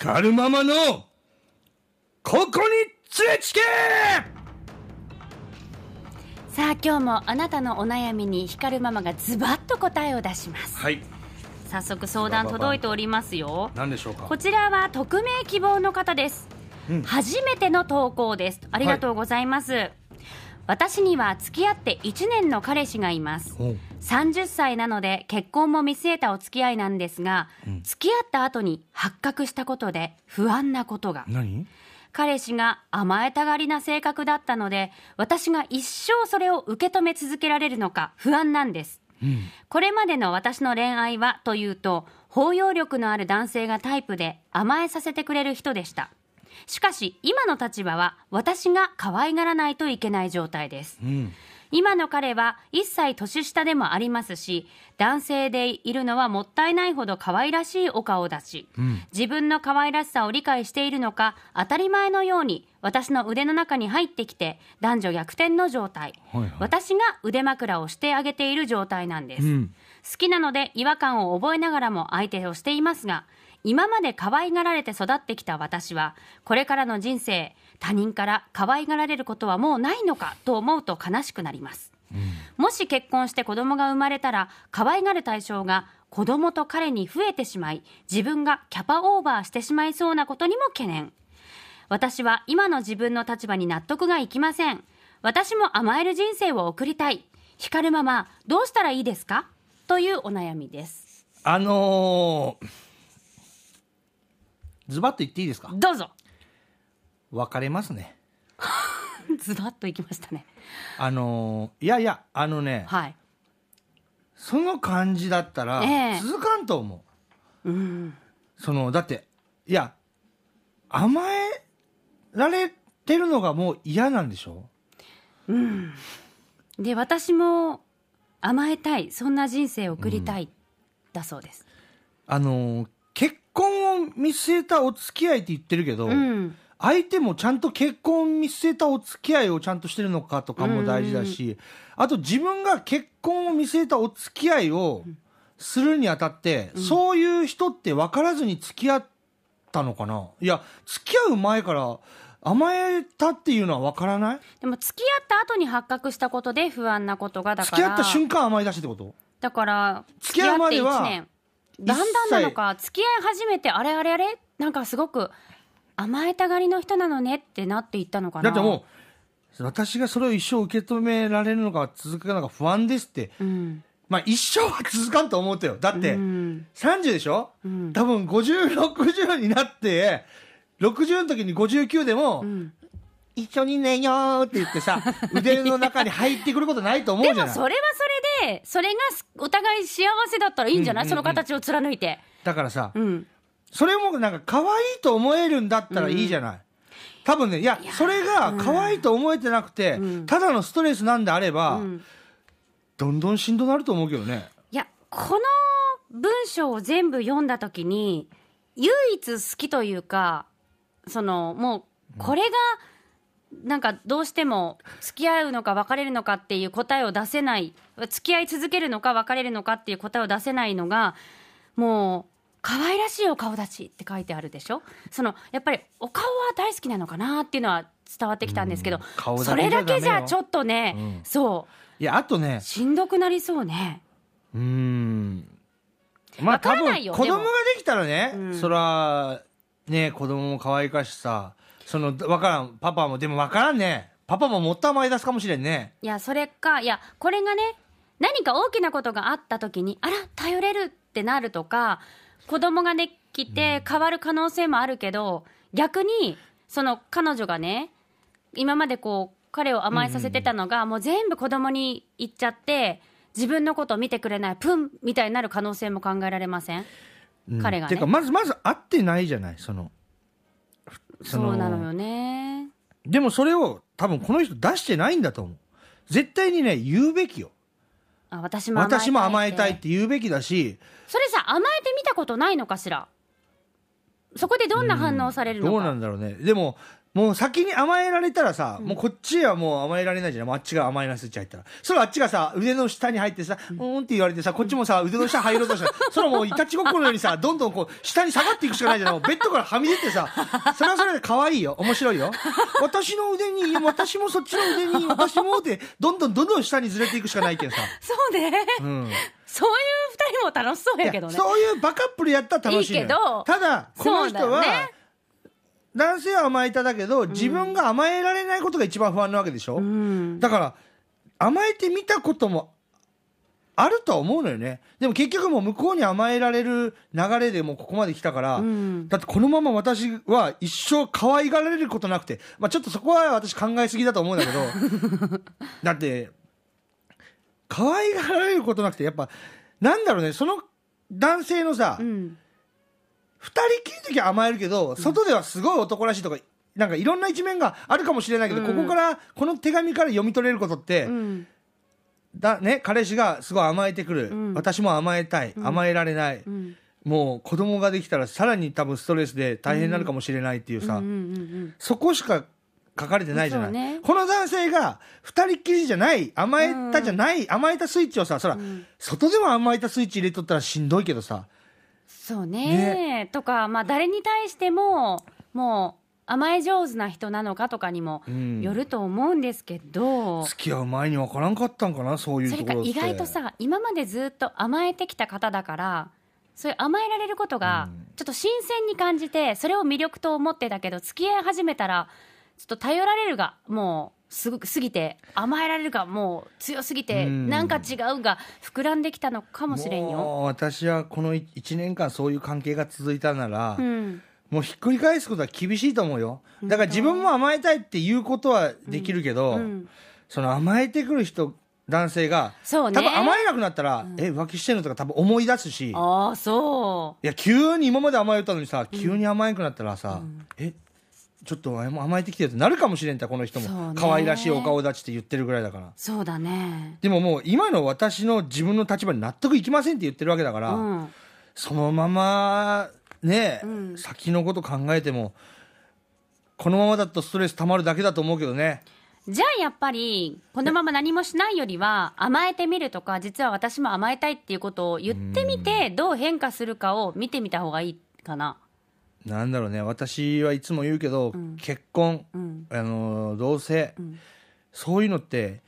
光るママのここに連れつけ!さあ今日もあなたのお悩みに光るママがズバッと答えを出します。はい。早速相談届いておりますよ。何でしょうか？こちらは匿名希望の方です、うん。初めての投稿です。ありがとうございます、私には付き合って1年の彼氏がいます。おう。30歳なので結婚も見据えたお付き合いなんですが、うん。付き合った後に発覚したことで不安なことが。何？彼氏が甘えたがりな性格だったので私が一生それを受け止め続けられるのか不安なんです。うん。これまでの私の恋愛はというと包容力のある男性がタイプで甘えさせてくれる人でしたしかし今の立場は私が可愛がらないといけない状態です。うん。今の彼は1歳年下でもありますし男性でいるのはもったいないほど可愛らしいお顔だしうん。自分の可愛らしさを理解しているのか当たり前のように私の腕の中に入ってきて男女逆転の状態。はいはい。私が腕枕をしてあげている状態なんです、うん。好きなので違和感を覚えながらも相手をしていますが今まで可愛がられて育ってきた私はこれからの人生他人から可愛がられることはもうないのかと思うと悲しくなります。もし結婚して子供が生まれたら可愛がる対象が子供と彼に増えてしまい自分がキャパオーバーしてしまいそうなことにも懸念。私は今の自分の立場に納得がいきません。私も甘える人生を送りたい。光るままどうしたらいいですか？というお悩みです。あのー、ズバッと言っていいですか？どうぞ。別れますね。ズバッといきましたね。あのー、いやいやあのねはい。その感じだったらええ。続かんと思う、うん。そのだっていや甘えられてるのがもう嫌なんでしょ？うん。で私も甘えたいそんな人生を送りたい、だそうです。あのー結婚を見据えたお付き合いって言ってるけど、うん。相手もちゃんと結婚を見据えたお付き合いをちゃんとしてるのかとかも大事だし、あと自分が結婚を見据えたお付き合いをするにあたって、そういう人って分からずに付き合ったのかな？いや、付き合う前から甘えたっていうのは分からない？でも付き合った後に発覚したことで不安なことがだから付き合った瞬間甘え出しってことだから付き合うまでは付き合って1年だんだんなのか付き合い始めてあれあれあれ？なんかすごく甘えたがりの人なのねってなっていったのかな。だってもう、私がそれを一生受け止められるのか続くのか不安ですって。うん。まあ一生は続かんと思うてよ。だって、うん。30でしょ、うん。多分50、60になって、60の時に59でも、うん一緒に寝ようって言ってさ、腕の中に入ってくることないと思うじゃない。でもそれはそれでそれがお互い幸せだったらいいんじゃない、うんうんうん。その形を貫いて。だからさ、うん。それもなんか可愛いと思えるんだったらいいじゃない？多分ね、いや、それが可愛いと思えてなくて、うん。ただのストレスなんであれば、うん。どんどんしんどなると思うけどね。いやこの文章を全部読んだ時に唯一好きというかそのもうこれがなんかどうしても付き合うのか別れるのかっていう答えを出せない付き合い続けるのか別れるのかっていう答えを出せないのがもう可愛らしいお顔立ちって書いてあるでしょ？そのやっぱりお顔は大好きなのかなっていうのは伝わってきたんですけど、うん。それだけじゃちょっとね、うん。そう。いや、あとね、しんどくなりそうね。うーん。まあわから多分ないよ子供ができたらね、うん。そら、ね、子供も可愛いかしさ、その、わからん、パパも、でもわからんね。パパももっと甘え出すかもしれんね。いや、それか、いや、これがね、何か大きなことがあった時に、あら、頼れるってなるとか、子供ができて変わる可能性もあるけど、逆に、その彼女がね、今までこう、彼を甘えさせてたのが、もう全部子供に行っちゃって、自分のことを見てくれない、プンみたいになる可能性も考えられません？うん彼がねてか、まず、まず会ってないじゃない、その。そうなのよね。でもそれを多分この人出してないんだと思う。絶対にね、言うべきよ。あ私も甘えたい私も甘えたいって言うべきだし、それさ、甘えてみたことないのかしら？そこでどんな反応されるのか。どうなんだろうね。でも、もう先に甘えられたらさ、もうこっちはもう甘えられないじゃん。あっちが甘えなスイッチ入ったら。それあっちがさ、腕の下に入ってさ、うーんって言われてさ、こっちもさ、腕の下入ろうとしたら、それはもういたちごっこのようにさ、どんどんこう、下に下がっていくしかないじゃん。ベッドからはみ出てさ、それはそれで可愛いよ。面白いよ。私の腕に、私もそっちの腕に、私もって、どんどんどんどん下にずれていくしかないけどさ。そうね。うん。そういう二人も楽しそうやけどね。そういうバカップルやったら楽しいいいけどただこの人は、男性は甘えただけど自分が甘えられないことが一番不安なわけでしょ、うん。だから甘えてみたこともあるとは思うのよねでも結局もう向こうに甘えられる流れでもうここまで来たから、うん。だってこのまま私は一生可愛がられることなくて、まあ、ちょっとそこは私考えすぎだと思うんだけど だって可愛がられることなくてやっぱなんだろうねその男性のさ、うん。二人きりの時は甘えるけど、外ではすごい男らしいとかなんかいろんな一面があるかもしれないけど、うん。ここからこの手紙から読み取れることって、うん。だね、彼氏がすごい甘えてくる、うん。私も甘えたい、甘えられない、うん。もう子供ができたらさらに多分ストレスで大変になるかもしれないっていうさ、うんうんうんそこしか書かれてないじゃない、ね。この男性が二人っきりじゃない甘えたじゃない、甘えたスイッチをさそら、ん。外でも甘えたスイッチ入れとったらしんどいけどさそうね。とか、まあ、誰に対してももう甘え上手な人なのかとかにもうん。よると思うんですけど、付き合う前に分からんかったんかなそういうそところって。れか意外とさ今までずっと甘えてきた方だからそういう甘えられることがちょっと新鮮に感じてそれを魅力と思ってたけど付き合い始めたらちょっと頼られるがもうすぐすぎて甘えられるがもう強すぎてうん。なんか違うが膨らんできたのかもしれんよ。私はこの1年間そういう関係が続いたなら、うん。もうひっくり返すことは厳しいと思うよ。だから自分も甘えたいっていうことはできるけど、うん。その甘えてくる人男性がそうね。多分甘えなくなったら、え浮気してるのとか多分思い出すし。いああそう。や急に今まで甘えたのにさ急に甘えなくなったらさ、えちょっと甘えてきてるってなるかもしれんってこの人も。ね。可愛らしいお顔立ちって言ってるぐらいだから。そうだね。でももう今の私の自分の立場に納得いきませんって言ってるわけだから、うん。そのままね、うん。先のこと考えてもこのままだとストレス溜まるだけだと思うけどね。じゃあやっぱりこのまま何もしないよりは甘えてみるとか実は私も甘えたいっていうことを言ってみてどう変化するかを見てみた方がいいかな。なんだろうね。私はいつも言うけど、ん。結婚、うん。あの同棲、ん。そういうのって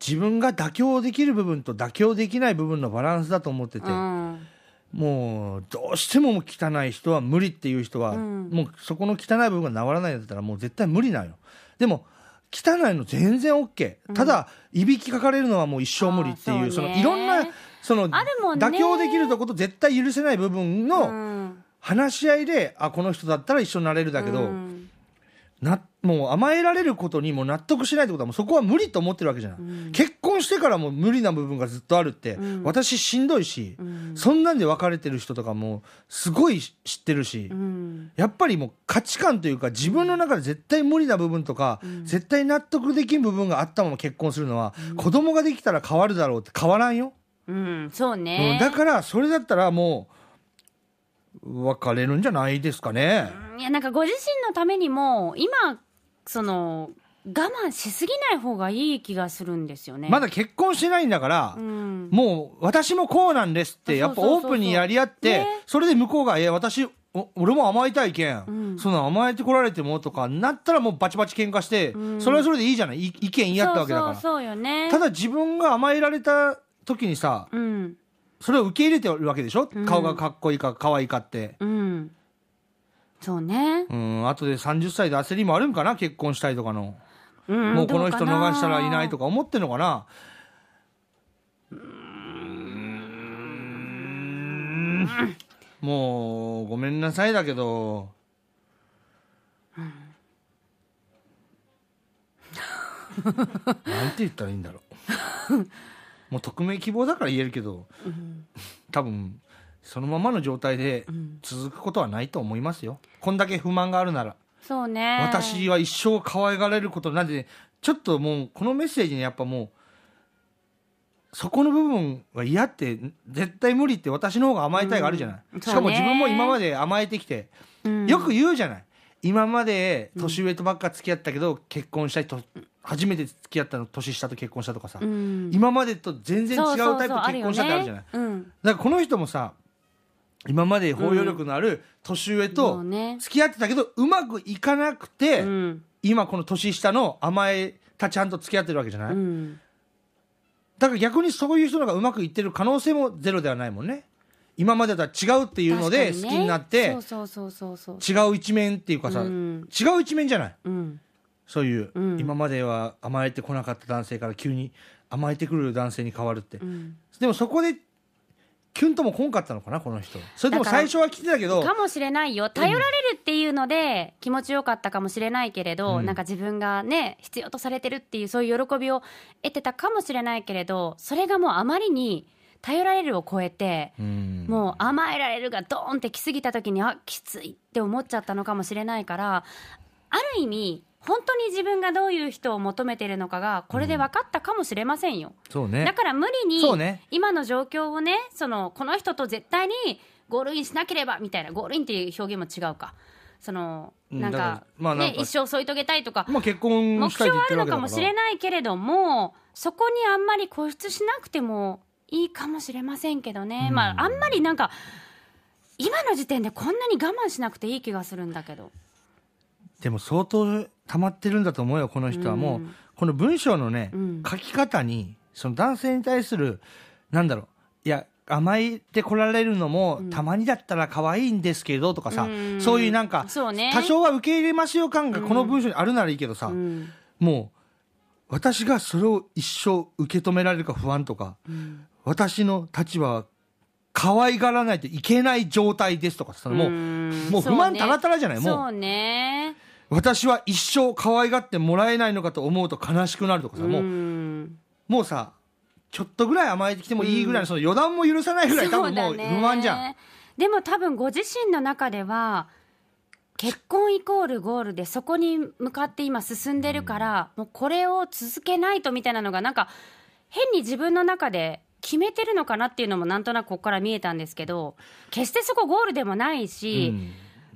自分が妥協できる部分と妥協できない部分のバランスだと思ってて、うん。もうどうしても汚い人は無理っていう人は、うん。もうそこの汚い部分が治らないんだったらもう絶対無理なんよ。でも汚いの全然 OK、ただいびきかかれるのはもう一生無理っていうそのいろんなその妥協できるとこと絶対許せない部分うのん話し合いで、あこの人だったら一緒になれるだけど、うん。なもう甘えられることにも納得しないってことはもうそこは無理と思ってるわけじゃない、結婚してからも無理な部分がずっとあるって、うん。私しんどいし、うん。そんなんで別れてる人とかもすごい知ってるし、うん。やっぱりもう価値観というか自分の中で絶対無理な部分とか、絶対納得できん部分があったまま結婚するのは、子供ができたら変わるだろうって変わらんよ、うん。そううねん。だからそれだったらもう別れるんじゃないですかね、いやなんかご自身のためにも今その我慢しすぎない方がいい気がするんですよね。まだ結婚してないんだから、うん。もう私もこうなんですってやっぱオープンにやり合ってね。それで向こうが「え私お俺も甘えたいけん、うん。そんな甘えてこられても」とかなったらもうバチバチ喧嘩して、うん。それはそれでいいじゃない。い意見言い合ったわけだから。そうよね。ただ自分が甘えられた時にさうんそれを受け入れてるわけでしょ、うん。顔がかっこいいか可愛いかって。うん。そうね。うん。後で30歳で焦りもあるんかな？結婚したいとかの、うん。もうこの人逃したらいないとか。か思ってんのかな？もうごめんなさいだけど、なんて言ったらいいんだろう もう匿名希望だから言えるけど、多分そのままの状態で続くことはないと思いますよ。こんだけ不満があるなら。そうね。私は一生可愛がられることなんで、ちょっともうこのメッセージにやっぱもうそこの部分は嫌って絶対無理って私の方が甘えたいがあるじゃない、うん。しかも自分も今まで甘えてきて、うん。よく言うじゃない。今まで年上とばっか付き合ったけど、結婚したいと初めて付き合ったの年下と結婚したとかさ、うん。今までと全然違うタイプ結婚したってあるじゃない、よね。うん。だからこの人もさ今まで包容力のある年上もと付き合ってたけどうまくいかなくて、うん。今この年下の甘えたちゃんと付き合ってるわけじゃない、うん。だから逆にそういう人のがうまくいってる可能性もゼロではないもんね。今までとは違うっていうので好きになって、違う一面っていうかさ、うん。違う一面じゃない？うんそういう、うん。今までは甘えてこなかった男性から急に甘えてくる男性に変わるって、うん。でもそこでキュンとも来んかったのかなこの人。それとも最初は来てたけどかもしれないよ。頼られるっていうので気持ちよかったかもしれないけれど、うん。なんか自分がね必要とされてるっていうそういう喜びを得てたかもしれないけれどそれがもうあまりに頼られるを超えて、うん。もう甘えられるがドーンって来すぎた時にあきついって思っちゃったのかもしれないからある意味本当に自分がどういう人を求めてるのかがこれで分かったかもしれませんよ。そうね。だから無理に今の状況をねそのこの人と絶対にゴールインしなければみたいなゴールインっていう表現も違うか。そのなんか,、まあね、か一生添い遂げたいとかまあ結婚目標あるのかもしれないけれどもそこにあんまり固執しなくてもいいかもしれませんけどね、うん。まああんまりなんか今の時点でこんなに我慢しなくていい気がするんだけど。でも相当溜まってるんだと思うよこの人は。もう、うん。この文章のね、うん。書き方にその男性に対するなんだろういや甘えてこられるのも、たまにだったら可愛いんですけどとかさ、うん。そういうなんか、そうね。多少は受け入れますよ感がこの文章にあるならいいけどさ、うん。もう私がそれを一生受け止められるか不安とか、私の立場は可愛がらないといけない状態ですとかさもう,、ん。もう不満たらたらじゃない、もう。そうね私は一生可愛がってもらえないのかと思うと悲しくなるとかさ、もううんもうさちょっとぐらい甘えてきてもいいぐらいの、その予断も許さないぐらい多分もう不満じゃん、でも多分ご自身の中では結婚イコールゴールでそこに向かって今進んでるから、もうこれを続けないとみたいなのがなんか変に自分の中で決めてるのかなっていうのもなんとなくここから見えたんですけど決してそこゴールでもないし、うん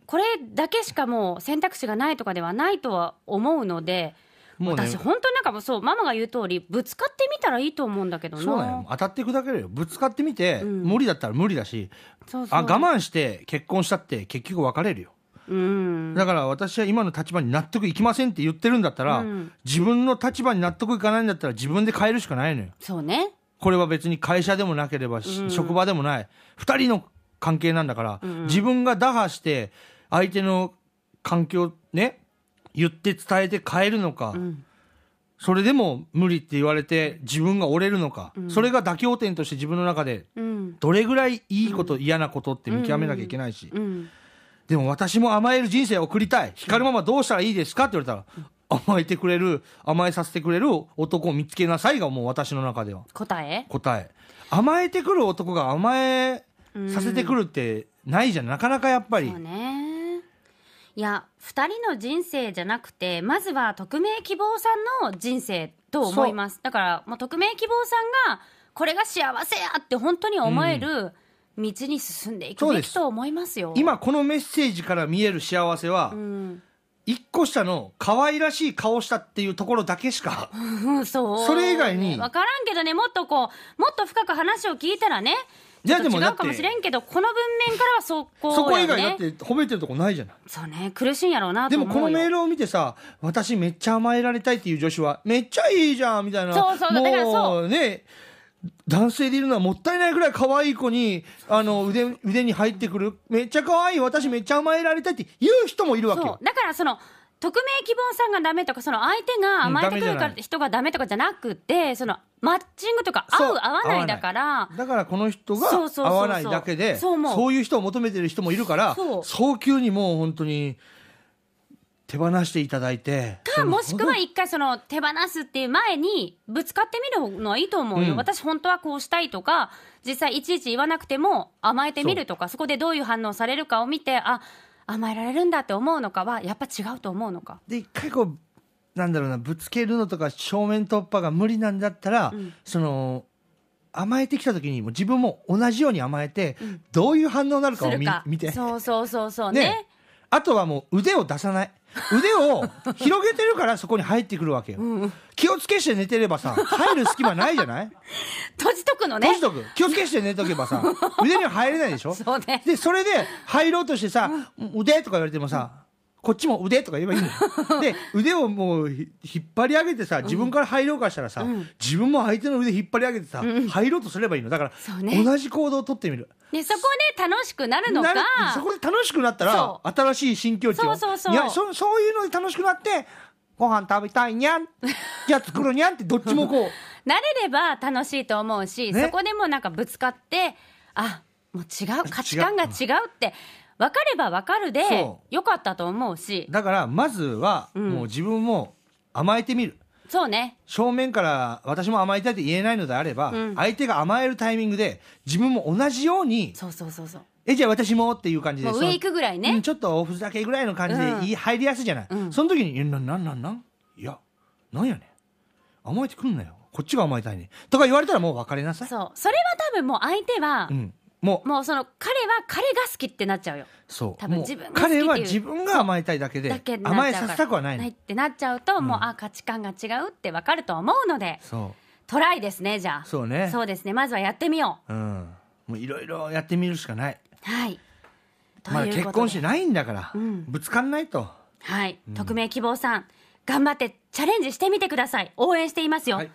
これだけしかもう選択肢がないとかではないとは思うので。もうね私本当になんかそうママが言う通りぶつかってみたらいいと思うんだけどな。そうなんよ。当たっていくだけだよ。ぶつかってみて、うん。無理だったら無理だしそうそう。あ我慢して結婚したって結局別れるよ。うん。だから私は今の立場に納得いきませんって言ってるんだったら、うん。自分の立場に納得いかないんだったら自分で変えるしかないのよ。そうね。これは別に会社でもなければ、しうん。職場でもない。2人の関係なんだから、うんうん。自分が打破して相手の環境ね言って伝えて変えるのか、うん。それでも無理って言われて自分が折れるのか、うん。それが妥協点として自分の中でうん。どれぐらいいいこと、嫌なことって見極めなきゃいけないし、うん。でも私も甘える人生を送りたい。光るままどうしたらいいですかって言われたら、甘えてくれる甘えさせてくれる男を見つけなさいがもう私の中では。答え？答え。甘えてくる男が甘えさせてくるってないじゃん。なかなかやっぱり。ねいや2人の人生じゃなくてまずは匿名希望さんの人生と思います。だからもう匿名希望さんがこれが幸せやって本当に思える道に進んでいくべきと思いますよ。今このメッセージから見える幸せは、うん、一個下の可愛らしい顔したっていうところだけしかうん そう。それ以外に分からんけどねもっとこうもっと深く話を聞いたらねいやちょっとでも違うかもしれんけどこの文面からはそこそこ以外だって褒めてるとこないじゃない。そうね苦しいんやろうなでもと思うよ。このメールを見てさ私めっちゃ甘えられたいっていう女子はめっちゃいいじゃんみたいな。そうそうだからそう。もうね男性でいるのはもったいないぐらい可愛い子にあの腕腕に入ってくる。めっちゃ可愛い私めっちゃ甘えられたいって言う人もいるわけよ。そう。だからその匿名希望さんがダメとかその相手が甘えてくるから人がダメとかじゃなくてそのマッチングとか合そうう合わないだから。だからこの人がそうそうそうそう。合わないだけでそう思う。そういう人を求めてる人もいるからそう。早急にもう本当に手放していただいてかもしくは一回その手放すっていう前にぶつかってみるのはいいと思うよ、うん。私本当はこうしたいとか実際いちいち言わなくても甘えてみるとかそこでどういう反応されるかを見てあ甘えられるんだって思うのかはやっぱ違うと思うのか。で一回こうなんだろうなぶつけるのとか正面突破が無理なんだったら、うん。その甘えてきた時にもう自分も同じように甘えて、どういう反応になるかを見て。そうそうそうそうね。ね。あとはもう腕を出さない。腕を広げてるからそこに入ってくるわけよ。気をつけして寝てればさ、入る隙間ないじゃない？閉じとくのね。閉じとく。気をつけして寝とけばさ、腕には入れないでしょ？そうね。で、それで入ろうとしてさ、腕とか言われてもさ、こっちも腕とか言えばいいのよ。で、腕をもうひ引っ張り上げてさ、自分から入ろうかしたらさ、自分も相手の腕引っ張り上げてさ、入ろうとすればいいの。だから、ね同じ行動をとってみる。でそこで楽しくなるのかそこで楽しくなったらそ、新しい新境地を。そうそうそういやそ、そういうので楽しくなって、ご飯食べたいにゃん。じゃあ作るにゃんってどっちもこう。慣れれば楽しいと思うし、ねそこでもなんかぶつかってあもう違う価値観が違うって分かれば分かるでそよかったと思うし。だから、まずは、もう自分も甘えてみる。そうね。正面から私も甘えたいって言えないのであれば、ん。相手が甘えるタイミングで自分も同じようにそうそうそうそう。えじゃあ私もっていう感じでそのもう上行くぐらいね。うんちょっとおふざけぐらいの感じでい入りやすいじゃない、うん。その時に「えななんなんなん？いやなんやねん。甘えてくんなよ。こっちが甘えたいねん」とか言われたらもう別れなさい。そう。それは多分もう相手は、うん、もう。もうその彼は彼が好きってなっちゃうよ。そう。多分自分彼は自分が甘えたいだけで甘えさせたくはないの。ってなっちゃうと、もうあ価値観が違うって分かると思うので。そトライですねじゃあ。そうね。そうですね。まずはやってみよう。うん。もういろいろやってみるしかない。うはい。まだ結婚してないんだから、ん。ぶつかんないと。はい、匿名希望さん頑張ってチャレンジしてみてください。応援していますよ、はい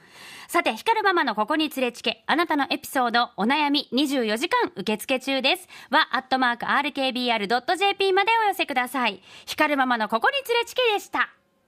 さて光るママのここに連れちけあなたのエピソードお悩み24時間受付中です。はアットマーク RKBR.jp までお寄せください。光るママのここに連れちけでした。